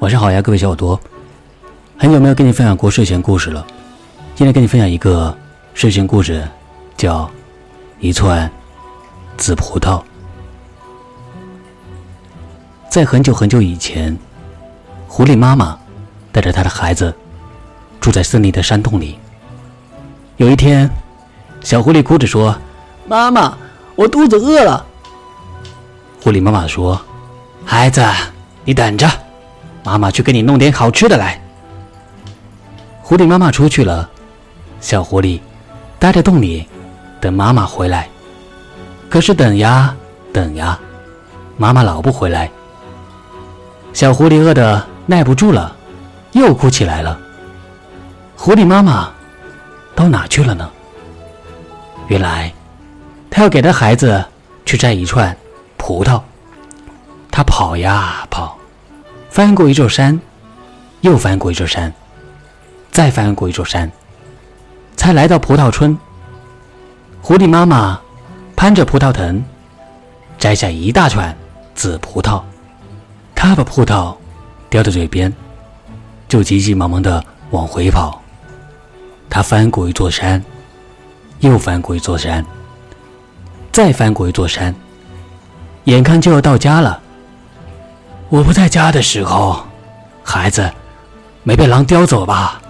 晚上好呀，各位小耳朵，很久没有跟你分享过睡前故事了。今天跟你分享一个睡前故事，叫《一串紫葡萄》。在很久很久以前，狐狸妈妈带着她的孩子住在森林的山洞里。有一天，小狐狸哭着说：“妈妈，我肚子饿了。”狐狸妈妈说：“孩子，你等着，妈妈去给你弄点好吃的来。”狐狸妈妈出去了，小狐狸待在洞里等妈妈回来。可是等呀等呀，妈妈老不回来。小狐狸饿得耐不住了，又哭起来了。狐狸妈妈。到哪去了呢？原来，他要给他孩子去摘一串葡萄。他跑呀跑，翻过一座山，又翻过一座山，再翻过一座山，才来到葡萄村。狐狸妈妈攀着葡萄藤，摘下一大串紫葡萄。他把葡萄叼在嘴边，就急急忙忙的往回跑。他翻过一座山，又翻过一座山，再翻过一座山，眼看就要到家了。我不在家的时候，孩子没被狼叼走吧？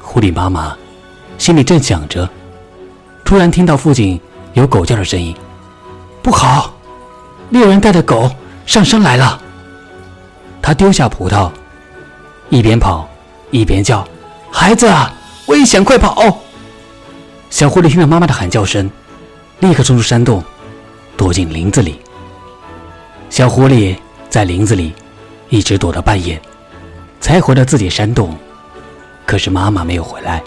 狐狸妈妈心里正想着，突然听到附近有狗叫的声音，不好，猎人带着狗上山来了。他丢下葡萄，一边跑一边叫。孩子，危险！快跑！小狐狸听到妈妈的喊叫声，立刻冲出山洞，躲进林子里。小狐狸在林子里一直躲到半夜，才回到自己山洞。可是妈妈没有回来。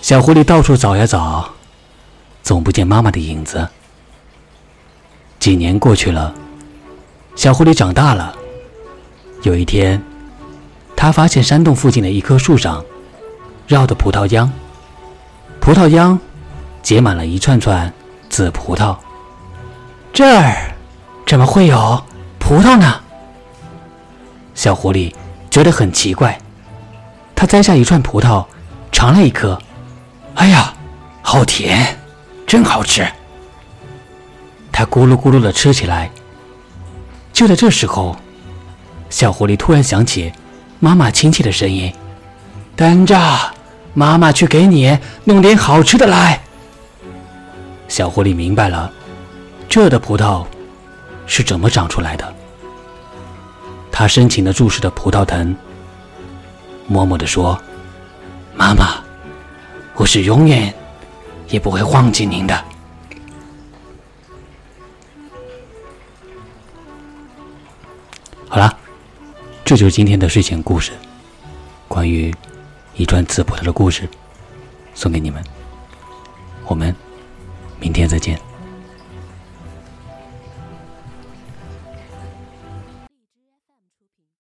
小狐狸到处找呀找，总不见妈妈的影子。几年过去了，小狐狸长大了。有一天。他发现山洞附近的一棵树上，绕的葡萄秧，葡萄秧结满了一串串紫葡萄。这儿怎么会有葡萄呢？小狐狸觉得很奇怪，它摘下一串葡萄，尝了一颗，哎呀，好甜，真好吃。它咕噜咕噜的吃起来。就在这时候，小狐狸突然想起。妈妈亲切的声音：“等着，妈妈去给你弄点好吃的来。”小狐狸明白了，这的葡萄是怎么长出来的。他深情的注视着葡萄藤，默默的说：“妈妈，我是永远也不会忘记您的。”好了。这就是今天的睡前故事，关于一串紫葡萄的故事，送给你们。我们明天再见。